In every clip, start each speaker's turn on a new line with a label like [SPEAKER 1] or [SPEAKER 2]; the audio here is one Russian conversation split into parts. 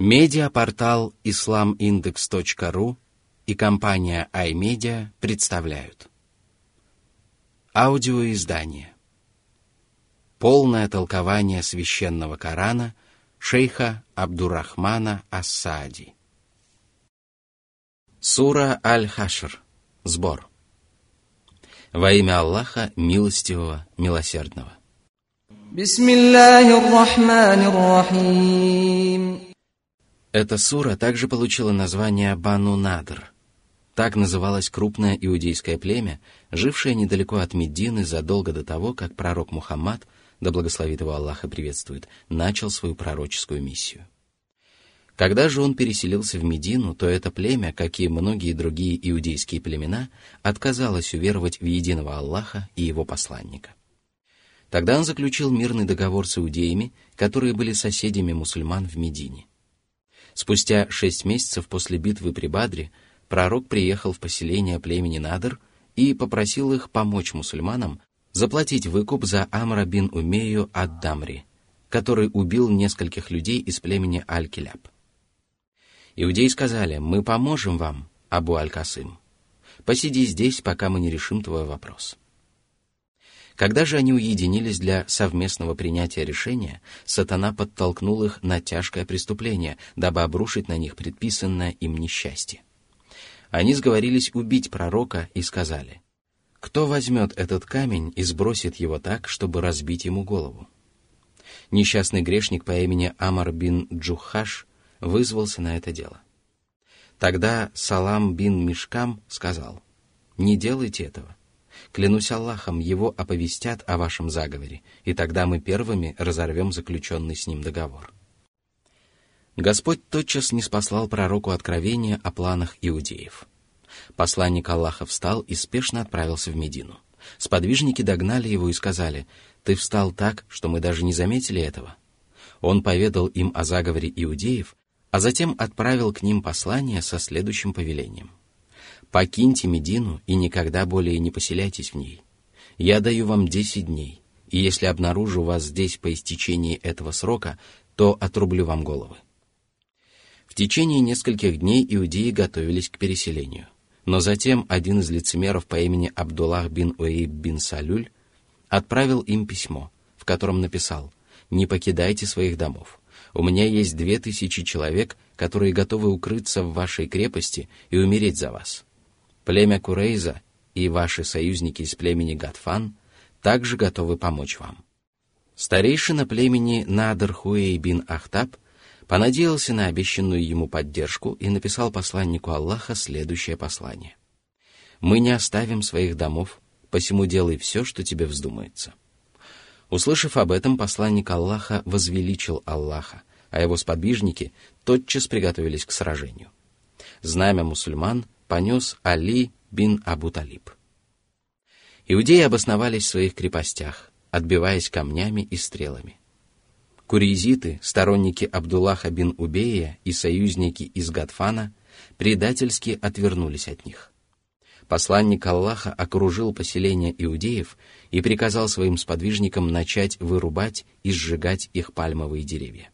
[SPEAKER 1] Медиапортал islamindex.ru и компания iMedia представляют Аудиоиздание Полное толкование священного Корана шейха Абдурахмана Асади. Сура Аль-Хашр. Сбор. Во имя Аллаха, милостивого, милосердного. Бисмиллахи рахмани рахим. Эта сура также получила название Бану Надр. Так называлось крупное иудейское племя, жившее недалеко от Медины задолго до того, как пророк Мухаммад, да благословит его Аллах и приветствует, начал свою пророческую миссию. Когда же он переселился в Медину, то это племя, как и многие другие иудейские племена, отказалось уверовать в единого Аллаха и его посланника. Тогда он заключил мирный договор с иудеями, которые были соседями мусульман в Медине – Спустя шесть месяцев после битвы при Бадре пророк приехал в поселение племени Надр и попросил их помочь мусульманам заплатить выкуп за Амра бин Умею от Дамри, который убил нескольких людей из племени Аль-Киляб. Иудеи сказали, мы поможем вам, Абу Аль-Касым. Посиди здесь, пока мы не решим твой вопрос. Когда же они уединились для совместного принятия решения, сатана подтолкнул их на тяжкое преступление, дабы обрушить на них предписанное им несчастье. Они сговорились убить пророка и сказали, «Кто возьмет этот камень и сбросит его так, чтобы разбить ему голову?» Несчастный грешник по имени Амар бин Джухаш вызвался на это дело. Тогда Салам бин Мишкам сказал, «Не делайте этого. Клянусь Аллахом, его оповестят о вашем заговоре, и тогда мы первыми разорвем заключенный с ним договор». Господь тотчас не спаслал пророку откровения о планах иудеев. Посланник Аллаха встал и спешно отправился в Медину. Сподвижники догнали его и сказали, «Ты встал так, что мы даже не заметили этого». Он поведал им о заговоре иудеев, а затем отправил к ним послание со следующим повелением покиньте Медину и никогда более не поселяйтесь в ней. Я даю вам десять дней, и если обнаружу вас здесь по истечении этого срока, то отрублю вам головы. В течение нескольких дней иудеи готовились к переселению. Но затем один из лицемеров по имени Абдуллах бин Уэйб бин Салюль отправил им письмо, в котором написал «Не покидайте своих домов. У меня есть две тысячи человек, которые готовы укрыться в вашей крепости и умереть за вас». Племя Курейза и ваши союзники из племени Гатфан также готовы помочь вам. Старейшина племени Надр бин Ахтаб понадеялся на обещанную ему поддержку и написал посланнику Аллаха следующее послание. «Мы не оставим своих домов, посему делай все, что тебе вздумается». Услышав об этом, посланник Аллаха возвеличил Аллаха, а его сподвижники тотчас приготовились к сражению. Знамя мусульман – понес Али бин Абу Талиб. Иудеи обосновались в своих крепостях, отбиваясь камнями и стрелами. Курейзиты, сторонники Абдуллаха бин Убея и союзники из Гадфана, предательски отвернулись от них. Посланник Аллаха окружил поселение иудеев и приказал своим сподвижникам начать вырубать и сжигать их пальмовые деревья.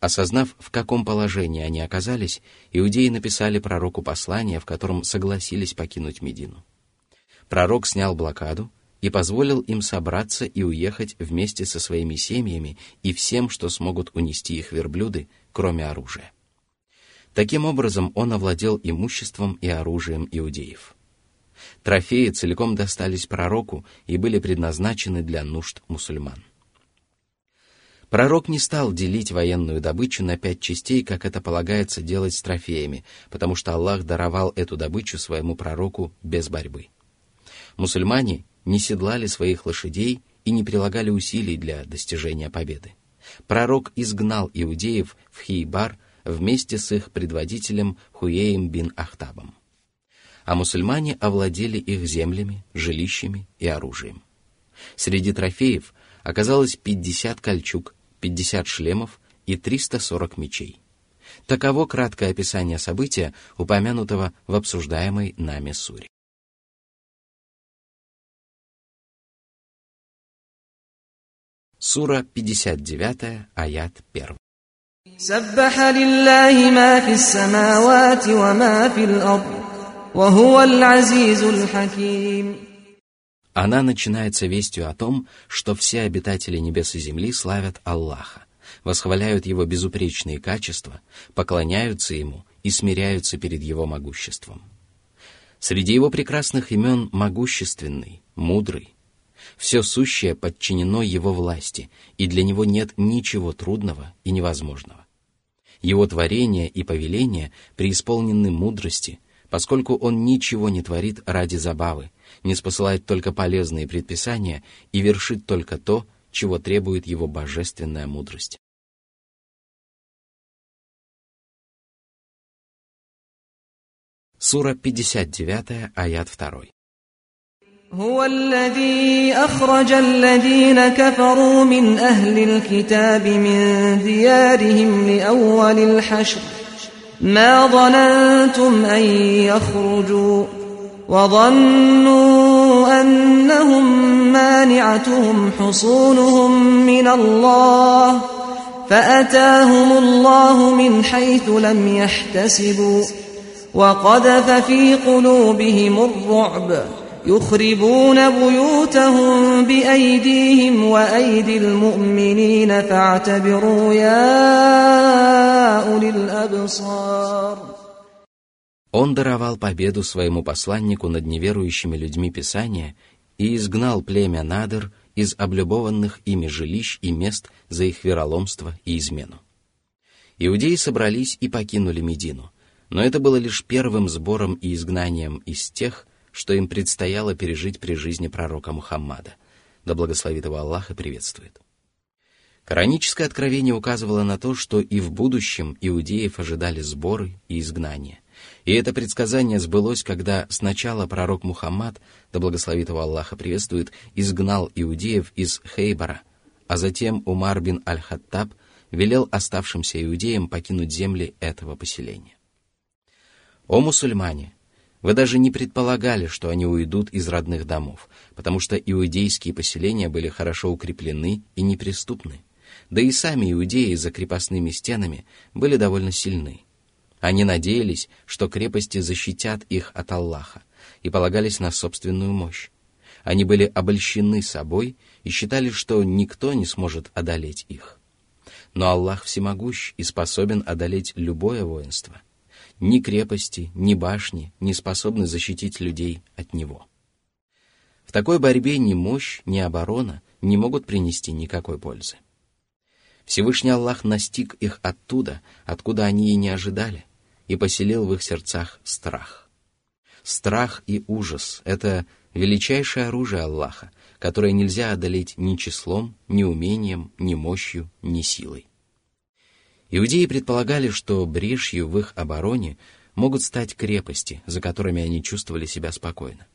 [SPEAKER 1] Осознав, в каком положении они оказались, иудеи написали пророку послание, в котором согласились покинуть Медину. Пророк снял блокаду и позволил им собраться и уехать вместе со своими семьями и всем, что смогут унести их верблюды, кроме оружия. Таким образом, он овладел имуществом и оружием иудеев. Трофеи целиком достались пророку и были предназначены для нужд мусульман. Пророк не стал делить военную добычу на пять частей, как это полагается делать с трофеями, потому что Аллах даровал эту добычу своему пророку без борьбы. Мусульмане не седлали своих лошадей и не прилагали усилий для достижения победы. Пророк изгнал иудеев в Хейбар вместе с их предводителем Хуеем бин Ахтабом. А мусульмане овладели их землями, жилищами и оружием. Среди трофеев оказалось 50 кольчуг, 50 шлемов и 340 мечей. Таково краткое описание события, упомянутого в обсуждаемой нами суре. Сура 59, аят 1. سبح لله ما في السماوات وما في الأرض وهو она начинается вестью о том, что все обитатели небес и земли славят Аллаха, восхваляют его безупречные качества, поклоняются ему и смиряются перед его могуществом. Среди его прекрасных имен могущественный, мудрый. Все сущее подчинено его власти, и для него нет ничего трудного и невозможного. Его творения и повеления преисполнены мудрости, поскольку он ничего не творит ради забавы – не спосылает только полезные предписания и вершит только то, чего требует его божественная мудрость. Сура 59, аят 2. هو الذي أخرج الذين كفروا من أهل الكتاب من ديارهم لأول الحشر ما ظننتم أن يخرجوا وظنوا أنهم مانعتهم حصونهم من الله فأتاهم الله من حيث لم يحتسبوا وقذف في قلوبهم الرعب يخربون بيوتهم بأيديهم وأيدي المؤمنين فاعتبروا يا أولي الأبصار Он даровал победу своему посланнику над неверующими людьми Писания и изгнал племя Надр из облюбованных ими жилищ и мест за их вероломство и измену. Иудеи собрались и покинули Медину, но это было лишь первым сбором и изгнанием из тех, что им предстояло пережить при жизни пророка Мухаммада. Да благословит его Аллах и приветствует. Кораническое откровение указывало на то, что и в будущем иудеев ожидали сборы и изгнания – и это предсказание сбылось, когда сначала пророк Мухаммад, да благословит его Аллаха приветствует, изгнал иудеев из Хейбара, а затем Умар бин Аль-Хаттаб велел оставшимся иудеям покинуть земли этого поселения. «О мусульмане! Вы даже не предполагали, что они уйдут из родных домов, потому что иудейские поселения были хорошо укреплены и неприступны. Да и сами иудеи за крепостными стенами были довольно сильны – они надеялись, что крепости защитят их от Аллаха, и полагались на собственную мощь. Они были обольщены собой и считали, что никто не сможет одолеть их. Но Аллах всемогущ и способен одолеть любое воинство. Ни крепости, ни башни не способны защитить людей от него. В такой борьбе ни мощь, ни оборона не могут принести никакой пользы. Всевышний Аллах настиг их оттуда, откуда они и не ожидали, и поселил в их сердцах страх. Страх и ужас — это величайшее оружие Аллаха, которое нельзя одолеть ни числом, ни умением, ни мощью, ни силой. Иудеи предполагали, что брешью в их обороне могут стать крепости, за которыми они чувствовали себя спокойно.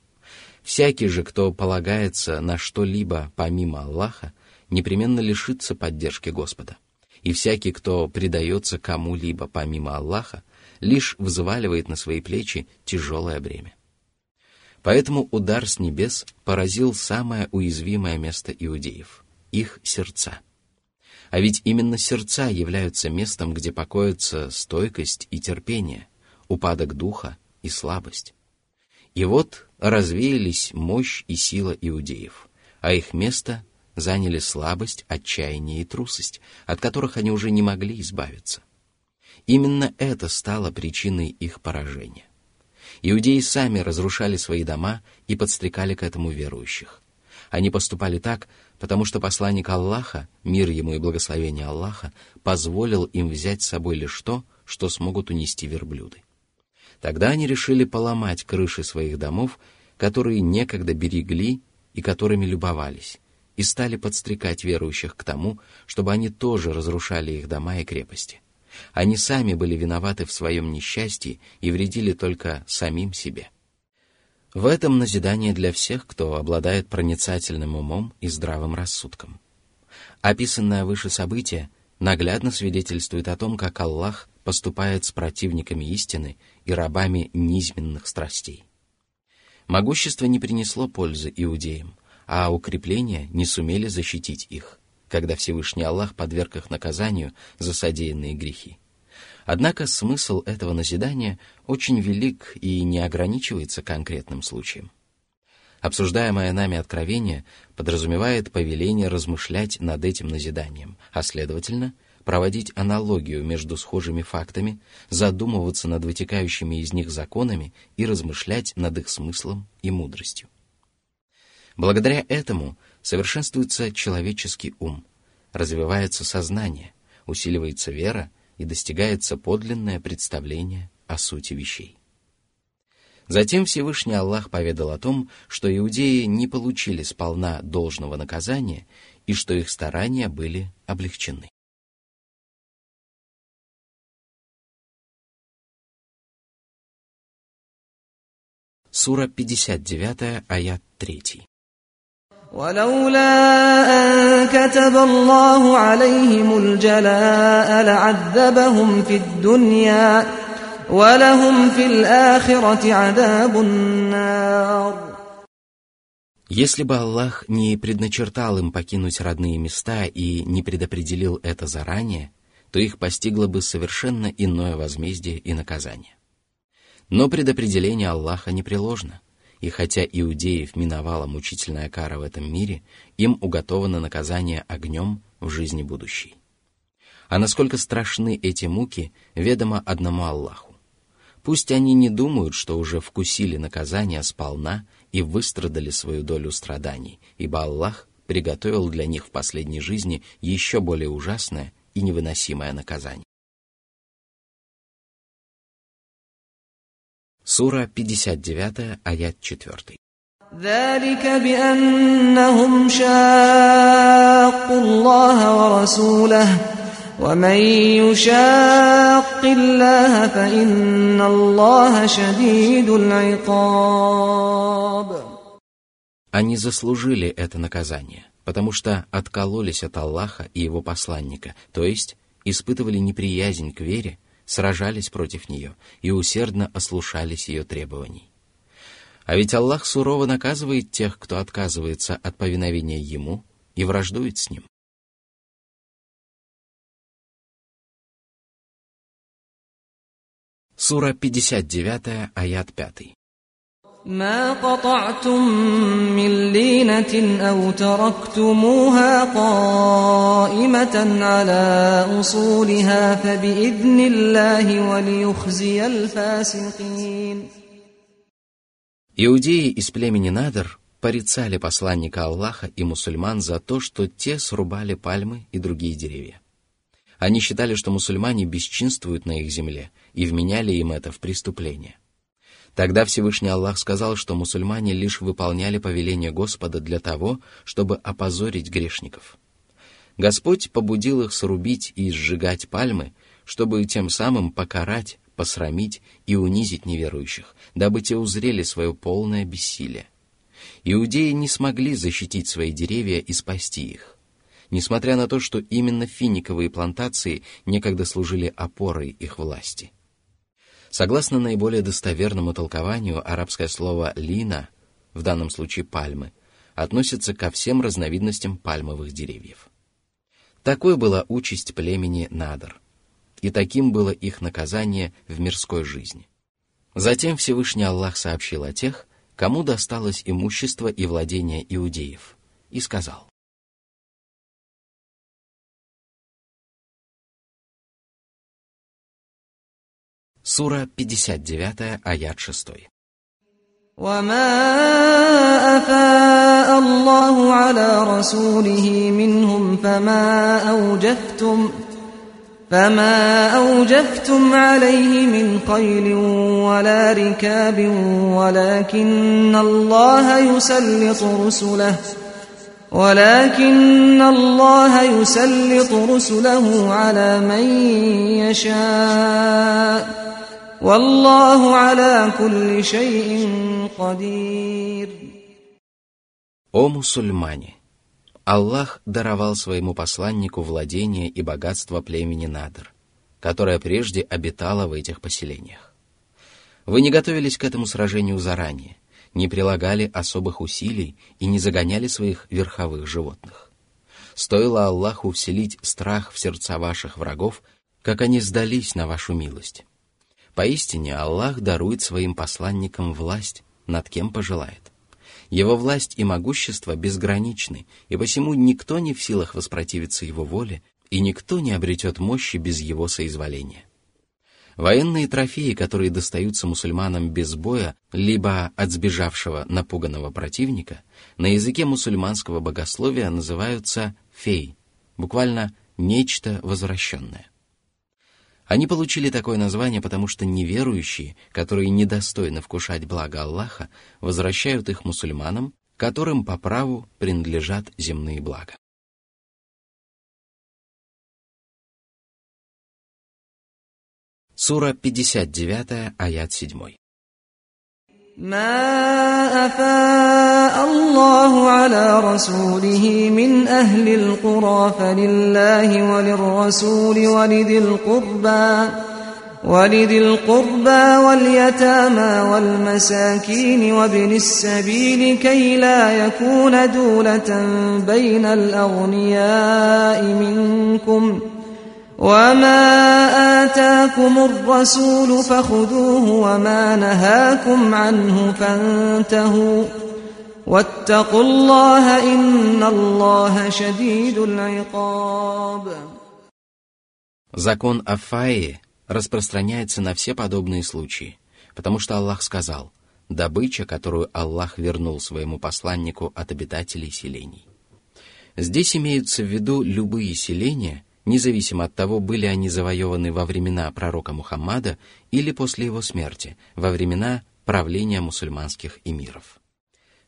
[SPEAKER 1] Всякий же, кто полагается на что-либо помимо Аллаха, непременно лишится поддержки Господа. И всякий, кто предается кому-либо помимо Аллаха, лишь взваливает на свои плечи тяжелое бремя. Поэтому удар с небес поразил самое уязвимое место иудеев — их сердца. А ведь именно сердца являются местом, где покоятся стойкость и терпение, упадок духа и слабость. И вот развеялись мощь и сила иудеев, а их место заняли слабость, отчаяние и трусость, от которых они уже не могли избавиться — Именно это стало причиной их поражения. Иудеи сами разрушали свои дома и подстрекали к этому верующих. Они поступали так, потому что посланник Аллаха, мир ему и благословение Аллаха, позволил им взять с собой лишь то, что смогут унести верблюды. Тогда они решили поломать крыши своих домов, которые некогда берегли и которыми любовались, и стали подстрекать верующих к тому, чтобы они тоже разрушали их дома и крепости. Они сами были виноваты в своем несчастье и вредили только самим себе. В этом назидание для всех, кто обладает проницательным умом и здравым рассудком. Описанное выше событие наглядно свидетельствует о том, как Аллах поступает с противниками истины и рабами низменных страстей. Могущество не принесло пользы иудеям, а укрепления не сумели защитить их – когда Всевышний Аллах подверг их наказанию за содеянные грехи. Однако смысл этого назидания очень велик и не ограничивается конкретным случаем. Обсуждаемое нами откровение подразумевает повеление размышлять над этим назиданием, а следовательно, проводить аналогию между схожими фактами, задумываться над вытекающими из них законами и размышлять над их смыслом и мудростью. Благодаря этому – совершенствуется человеческий ум, развивается сознание, усиливается вера и достигается подлинное представление о сути вещей. Затем Всевышний Аллах поведал о том, что иудеи не получили сполна должного наказания и что их старания были облегчены. Сура 59, аят 3. ولولا أن كتب الله عليهم الجلاء لعذبهم في الدنيا ولهم في الآخرة عذاب النار Если бы Аллах не предначертал им покинуть родные места и не предопределил это заранее, то их постигло бы совершенно иное возмездие и наказание. Но предопределение Аллаха непреложно. И хотя иудеев миновала мучительная кара в этом мире, им уготовано наказание огнем в жизни будущей. А насколько страшны эти муки, ведомо одному Аллаху. Пусть они не думают, что уже вкусили наказание сполна и выстрадали свою долю страданий, ибо Аллах приготовил для них в последней жизни еще более ужасное и невыносимое наказание. Сура 59, аят 4. Они заслужили это наказание, потому что откололись от Аллаха и его посланника, то есть испытывали неприязнь к вере, сражались против нее и усердно ослушались ее требований. А ведь Аллах сурово наказывает тех, кто отказывается от повиновения Ему и враждует с Ним. Сура 59, аят 5. ما قطعتم من لينة أو تركتموها قائمة على أصولها فبإذن الله وليخزي الفاسقين Иудеи из племени Надр порицали посланника Аллаха и мусульман за то, что те срубали пальмы и другие деревья. Они считали, что мусульмане бесчинствуют на их земле и вменяли им это в преступление. Тогда Всевышний Аллах сказал, что мусульмане лишь выполняли повеление Господа для того, чтобы опозорить грешников. Господь побудил их срубить и сжигать пальмы, чтобы тем самым покарать, посрамить и унизить неверующих, дабы те узрели свое полное бессилие. Иудеи не смогли защитить свои деревья и спасти их. Несмотря на то, что именно финиковые плантации некогда служили опорой их власти – Согласно наиболее достоверному толкованию, арабское слово «лина», в данном случае «пальмы», относится ко всем разновидностям пальмовых деревьев. Такой была участь племени Надр, и таким было их наказание в мирской жизни. Затем Всевышний Аллах сообщил о тех, кому досталось имущество и владение иудеев, и сказал, Сура 59, аят 6. وما أفاء الله على رسوله منهم فما أوجفتم فما أوجفتم عليه من قيل ولا ركاب ولكن الله يسلط رسله ولكن الله يسلط رسله على من يشاء والله على كل شيء قدير О мусульмане! Аллах даровал своему посланнику владение и богатство племени Надр, которое прежде обитало в этих поселениях. Вы не готовились к этому сражению заранее, не прилагали особых усилий и не загоняли своих верховых животных. Стоило Аллаху вселить страх в сердца ваших врагов, как они сдались на вашу милость. Поистине Аллах дарует своим посланникам власть, над кем пожелает. Его власть и могущество безграничны, и посему никто не в силах воспротивиться его воле, и никто не обретет мощи без его соизволения. Военные трофеи, которые достаются мусульманам без боя, либо от сбежавшего напуганного противника, на языке мусульманского богословия называются фей, буквально «нечто возвращенное». Они получили такое название, потому что неверующие, которые недостойны вкушать благо Аллаха, возвращают их мусульманам, которым по праву принадлежат земные блага. Сура 59, аят 7. ما أفاء الله على رسوله من أهل القرى فلله وللرسول ولذي القربى ولذي القربى واليتامى والمساكين وابن السبيل كي لا يكون دولة بين الأغنياء منكم ۖ وما آتاكم الرسول فخذوه وما نهاكم عنه فانتهوا واتقوا الله إن الله شديد العقاب Закон Афаи распространяется на все подобные случаи, потому что Аллах сказал, добыча, которую Аллах вернул своему посланнику от обитателей селений. Здесь имеются в виду любые селения – независимо от того, были они завоеваны во времена пророка Мухаммада или после его смерти, во времена правления мусульманских эмиров.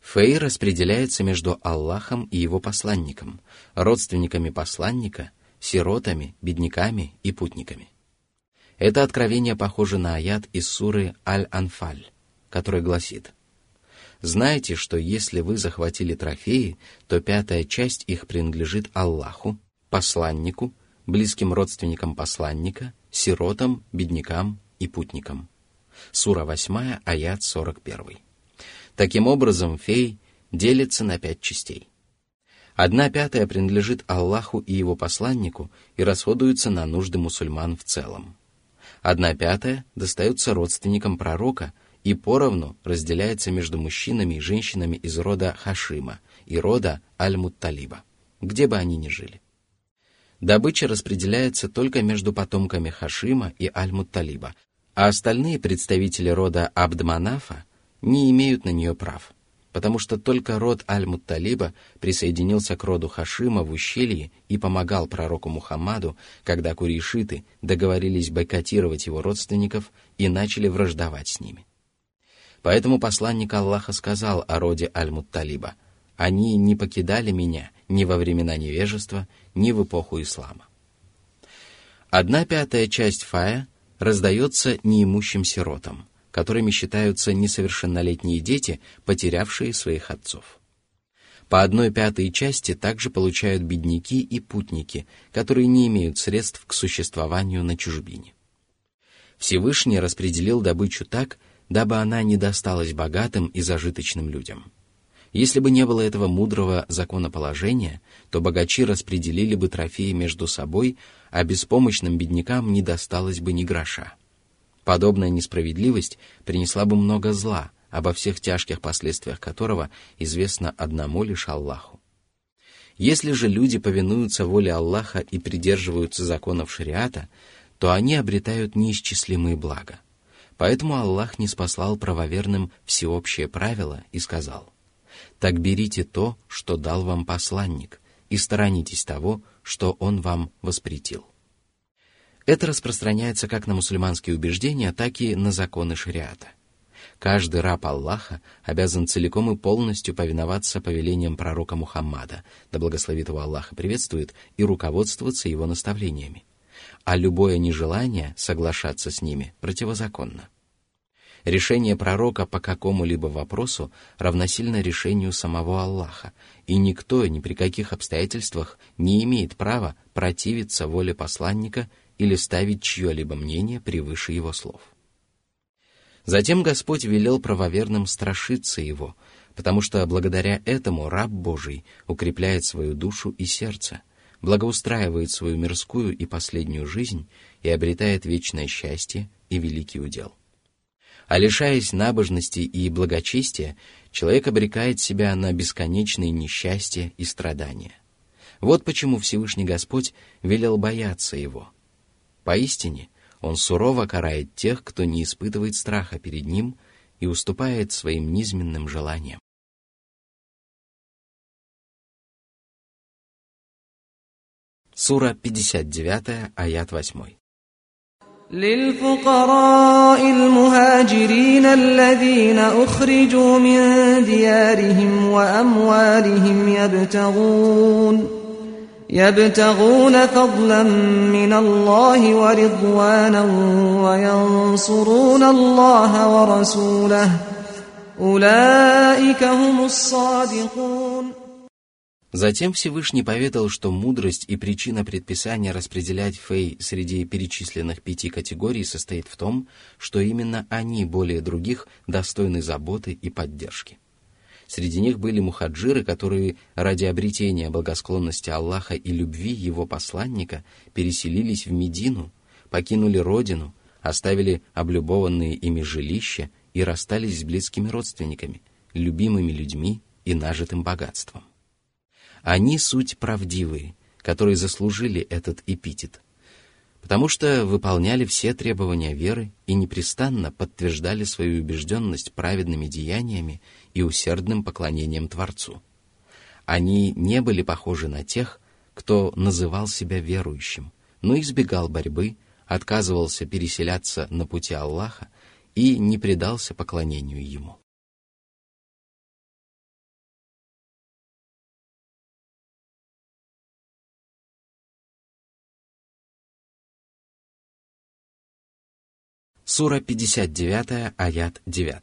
[SPEAKER 1] Фей распределяется между Аллахом и его посланником, родственниками посланника, сиротами, бедняками и путниками. Это откровение похоже на аят из суры Аль-Анфаль, который гласит «Знайте, что если вы захватили трофеи, то пятая часть их принадлежит Аллаху, посланнику – близким родственникам посланника, сиротам, беднякам и путникам. Сура 8, аят 41. Таким образом, фей делится на пять частей. Одна пятая принадлежит Аллаху и его посланнику и расходуется на нужды мусульман в целом. Одна пятая достается родственникам пророка и поровну разделяется между мужчинами и женщинами из рода Хашима и рода Аль-Мутталиба, где бы они ни жили добыча распределяется только между потомками Хашима и Аль-Мутталиба, а остальные представители рода Абдманафа не имеют на нее прав, потому что только род Аль-Мутталиба присоединился к роду Хашима в ущелье и помогал пророку Мухаммаду, когда курейшиты договорились бойкотировать его родственников и начали враждовать с ними. Поэтому посланник Аллаха сказал о роде Аль-Мутталиба – они не покидали меня ни во времена невежества, ни в эпоху ислама. Одна пятая часть фая раздается неимущим сиротам, которыми считаются несовершеннолетние дети, потерявшие своих отцов. По одной пятой части также получают бедняки и путники, которые не имеют средств к существованию на чужбине. Всевышний распределил добычу так, дабы она не досталась богатым и зажиточным людям – если бы не было этого мудрого законоположения, то богачи распределили бы трофеи между собой, а беспомощным беднякам не досталось бы ни гроша. Подобная несправедливость принесла бы много зла, обо всех тяжких последствиях которого известно одному лишь Аллаху. Если же люди повинуются воле Аллаха и придерживаются законов шариата, то они обретают неисчислимые блага. Поэтому Аллах не спаслал правоверным всеобщее правило и сказал – так берите то, что дал вам посланник, и сторонитесь того, что он вам воспретил. Это распространяется как на мусульманские убеждения, так и на законы шариата. Каждый раб Аллаха обязан целиком и полностью повиноваться повелениям пророка Мухаммада, да благословит его Аллаха приветствует, и руководствоваться его наставлениями. А любое нежелание соглашаться с ними противозаконно. Решение пророка по какому-либо вопросу равносильно решению самого Аллаха, и никто ни при каких обстоятельствах не имеет права противиться воле посланника или ставить чье-либо мнение превыше его слов. Затем Господь велел правоверным страшиться его, потому что благодаря этому раб Божий укрепляет свою душу и сердце, благоустраивает свою мирскую и последнюю жизнь и обретает вечное счастье и великий удел а лишаясь набожности и благочестия, человек обрекает себя на бесконечные несчастья и страдания. Вот почему Всевышний Господь велел бояться его. Поистине, Он сурово карает тех, кто не испытывает страха перед Ним и уступает своим низменным желаниям. Сура 59, аят 8. للفقراء المهاجرين الذين أخرجوا من ديارهم وأموالهم يبتغون يبتغون فضلا من الله ورضوانا وينصرون الله ورسوله أولئك هم الصادقون Затем Всевышний поведал, что мудрость и причина предписания распределять фей среди перечисленных пяти категорий состоит в том, что именно они более других достойны заботы и поддержки. Среди них были мухаджиры, которые ради обретения благосклонности Аллаха и любви его посланника переселились в Медину, покинули родину, оставили облюбованные ими жилища и расстались с близкими родственниками, любимыми людьми и нажитым богатством. Они суть правдивые, которые заслужили этот эпитет, потому что выполняли все требования веры и непрестанно подтверждали свою убежденность праведными деяниями и усердным поклонением Творцу. Они не были похожи на тех, кто называл себя верующим, но избегал борьбы, отказывался переселяться на пути Аллаха и не предался поклонению Ему. Сура 59, аят 9.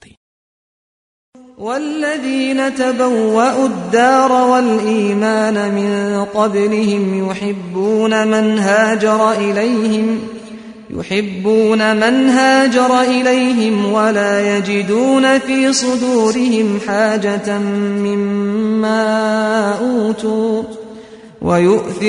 [SPEAKER 1] والذين تبوأوا الدار والإيمان من قبلهم يحبون من هاجر إليهم يحبون من هاجر إليهم ولا يجدون في صدورهم حاجة مما أوتوا На часть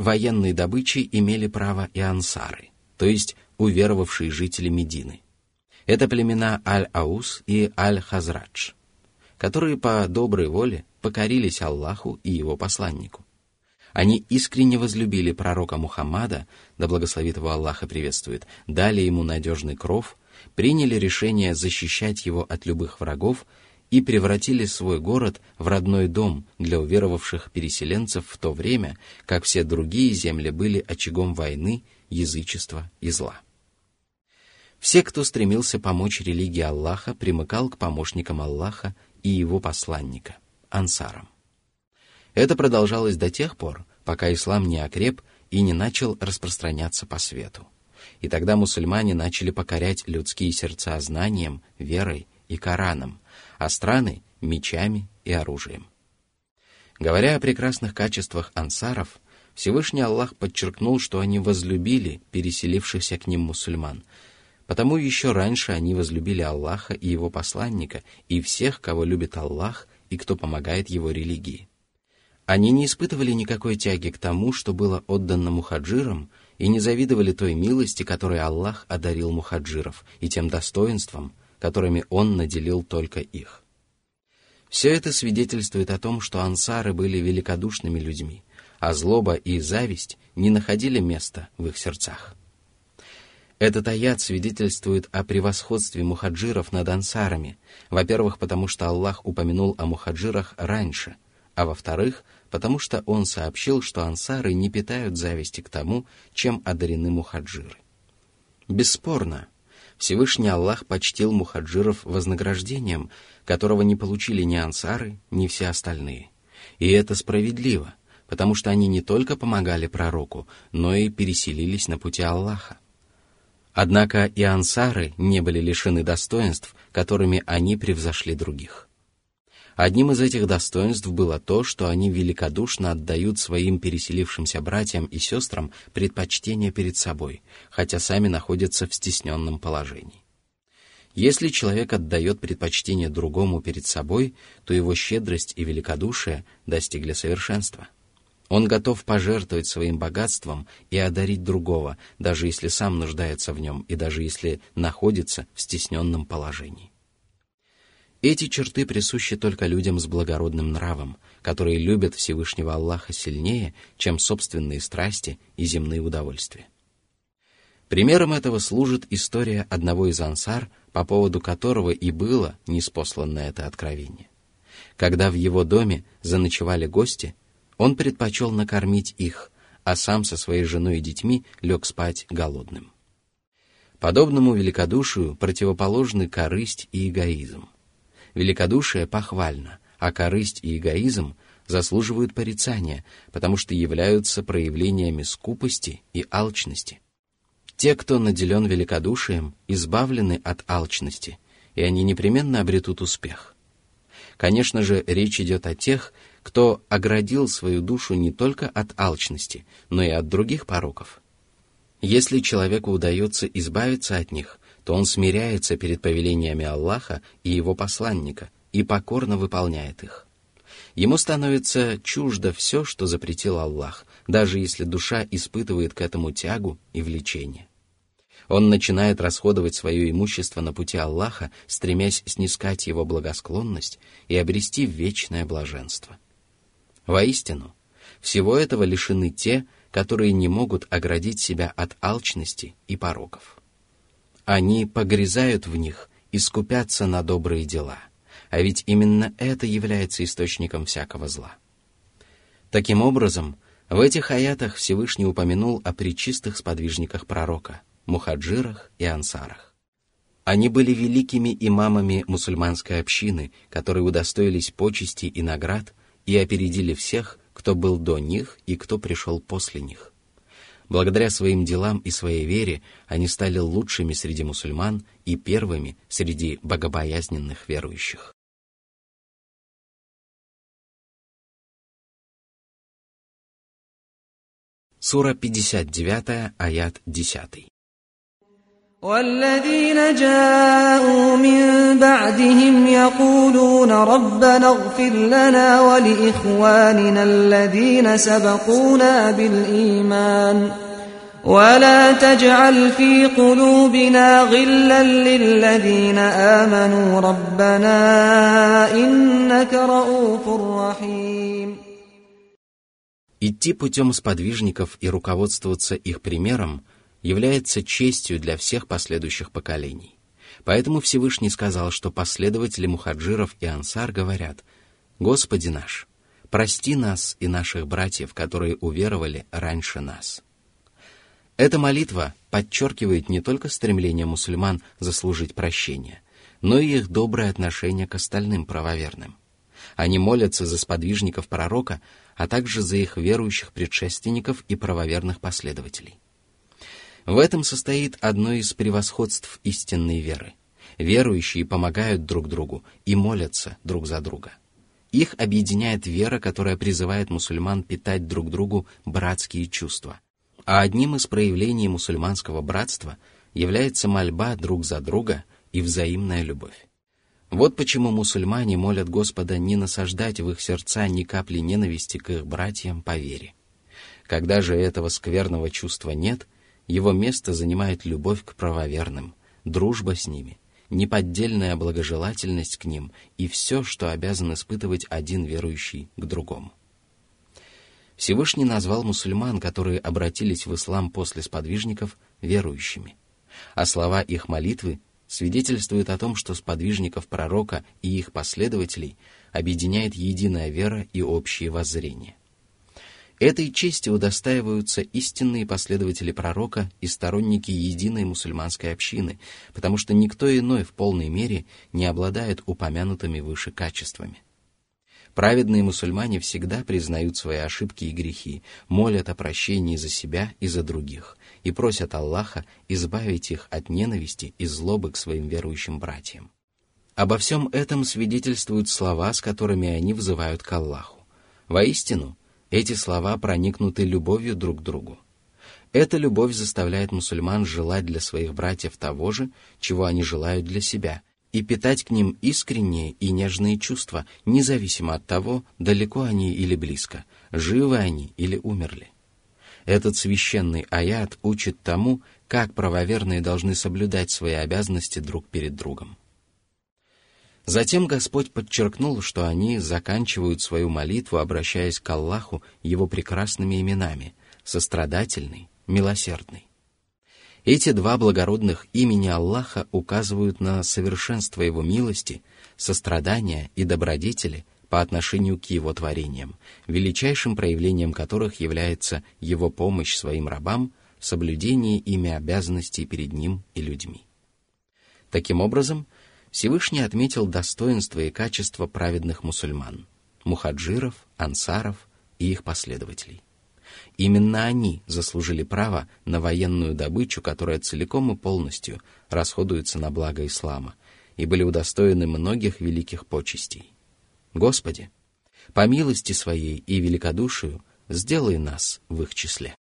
[SPEAKER 1] военной добычи имели право и ансары, то есть уверовавшие жители Медины. Это племена Аль-Аус и Аль-Хазрадж, которые по доброй воле – покорились Аллаху и его посланнику. Они искренне возлюбили пророка Мухаммада, да благословит его Аллаха приветствует, дали ему надежный кров, приняли решение защищать его от любых врагов и превратили свой город в родной дом для уверовавших переселенцев в то время, как все другие земли были очагом войны, язычества и зла. Все, кто стремился помочь религии Аллаха, примыкал к помощникам Аллаха и его посланника ансарам. Это продолжалось до тех пор, пока ислам не окреп и не начал распространяться по свету. И тогда мусульмане начали покорять людские сердца знанием, верой и Кораном, а страны — мечами и оружием. Говоря о прекрасных качествах ансаров, Всевышний Аллах подчеркнул, что они возлюбили переселившихся к ним мусульман, потому еще раньше они возлюбили Аллаха и его посланника, и всех, кого любит Аллах и кто помогает его религии. Они не испытывали никакой тяги к тому, что было отдано мухаджирам, и не завидовали той милости, которой Аллах одарил мухаджиров, и тем достоинствам, которыми Он наделил только их. Все это свидетельствует о том, что ансары были великодушными людьми, а злоба и зависть не находили места в их сердцах. Этот аят свидетельствует о превосходстве мухаджиров над ансарами, во-первых, потому что Аллах упомянул о мухаджирах раньше, а во-вторых, потому что Он сообщил, что ансары не питают зависти к тому, чем одарены мухаджиры. Бесспорно, Всевышний Аллах почтил мухаджиров вознаграждением, которого не получили ни ансары, ни все остальные. И это справедливо, потому что они не только помогали пророку, но и переселились на пути Аллаха. Однако и ансары не были лишены достоинств, которыми они превзошли других. Одним из этих достоинств было то, что они великодушно отдают своим переселившимся братьям и сестрам предпочтение перед собой, хотя сами находятся в стесненном положении. Если человек отдает предпочтение другому перед собой, то его щедрость и великодушие достигли совершенства. Он готов пожертвовать своим богатством и одарить другого, даже если сам нуждается в нем и даже если находится в стесненном положении. Эти черты присущи только людям с благородным нравом, которые любят Всевышнего Аллаха сильнее, чем собственные страсти и земные удовольствия. Примером этого служит история одного из ансар, по поводу которого и было неспосланное это откровение. Когда в его доме заночевали гости – он предпочел накормить их, а сам со своей женой и детьми лег спать голодным. Подобному великодушию противоположны корысть и эгоизм. Великодушие похвально, а корысть и эгоизм заслуживают порицания, потому что являются проявлениями скупости и алчности. Те, кто наделен великодушием, избавлены от алчности, и они непременно обретут успех. Конечно же, речь идет о тех, кто оградил свою душу не только от алчности, но и от других пороков. Если человеку удается избавиться от них, то он смиряется перед повелениями Аллаха и его посланника и покорно выполняет их. Ему становится чуждо все, что запретил Аллах, даже если душа испытывает к этому тягу и влечение. Он начинает расходовать свое имущество на пути Аллаха, стремясь снискать его благосклонность и обрести вечное блаженство. Воистину, всего этого лишены те, которые не могут оградить себя от алчности и пороков. Они погрязают в них и скупятся на добрые дела, а ведь именно это является источником всякого зла. Таким образом, в этих аятах Всевышний упомянул о причистых сподвижниках пророка, мухаджирах и ансарах. Они были великими имамами мусульманской общины, которые удостоились почести и наград – и опередили всех, кто был до них и кто пришел после них. Благодаря своим делам и своей вере они стали лучшими среди мусульман и первыми среди богобоязненных верующих. Сура 59, аят 10. والذين جاءوا من بعدهم يقولون ربنا اغفر لنا ولإخواننا الذين سبقونا بالإيمان ولا تجعل في قلوبنا غلا للذين آمنوا ربنا إنك رؤوف رحيم Идти путем сподвижников и руководствоваться их примером – является честью для всех последующих поколений. Поэтому Всевышний сказал, что последователи мухаджиров и ансар говорят «Господи наш, прости нас и наших братьев, которые уверовали раньше нас». Эта молитва подчеркивает не только стремление мусульман заслужить прощение, но и их доброе отношение к остальным правоверным. Они молятся за сподвижников пророка, а также за их верующих предшественников и правоверных последователей. В этом состоит одно из превосходств истинной веры. Верующие помогают друг другу и молятся друг за друга. Их объединяет вера, которая призывает мусульман питать друг другу братские чувства. А одним из проявлений мусульманского братства является мольба друг за друга и взаимная любовь. Вот почему мусульмане молят Господа не насаждать в их сердца ни капли ненависти к их братьям по вере. Когда же этого скверного чувства нет – его место занимает любовь к правоверным, дружба с ними, неподдельная благожелательность к ним и все, что обязан испытывать один верующий к другому. Всевышний назвал мусульман, которые обратились в ислам после сподвижников, верующими. А слова их молитвы свидетельствуют о том, что сподвижников пророка и их последователей объединяет единая вера и общие воззрения. Этой чести удостаиваются истинные последователи пророка и сторонники единой мусульманской общины, потому что никто иной в полной мере не обладает упомянутыми выше качествами. Праведные мусульмане всегда признают свои ошибки и грехи, молят о прощении за себя и за других, и просят Аллаха избавить их от ненависти и злобы к своим верующим братьям. Обо всем этом свидетельствуют слова, с которыми они взывают к Аллаху. Воистину, эти слова проникнуты любовью друг к другу. Эта любовь заставляет мусульман желать для своих братьев того же, чего они желают для себя, и питать к ним искренние и нежные чувства, независимо от того, далеко они или близко, живы они или умерли. Этот священный аят учит тому, как правоверные должны соблюдать свои обязанности друг перед другом. Затем Господь подчеркнул, что они заканчивают свою молитву, обращаясь к Аллаху его прекрасными именами – сострадательный, милосердный. Эти два благородных имени Аллаха указывают на совершенство его милости, сострадания и добродетели по отношению к его творениям, величайшим проявлением которых является его помощь своим рабам в соблюдении ими обязанностей перед ним и людьми. Таким образом, – Всевышний отметил достоинства и качества праведных мусульман, мухаджиров, ансаров и их последователей. Именно они заслужили право на военную добычу, которая целиком и полностью расходуется на благо ислама, и были удостоены многих великих почестей. Господи, по милости своей и великодушию сделай нас в их числе.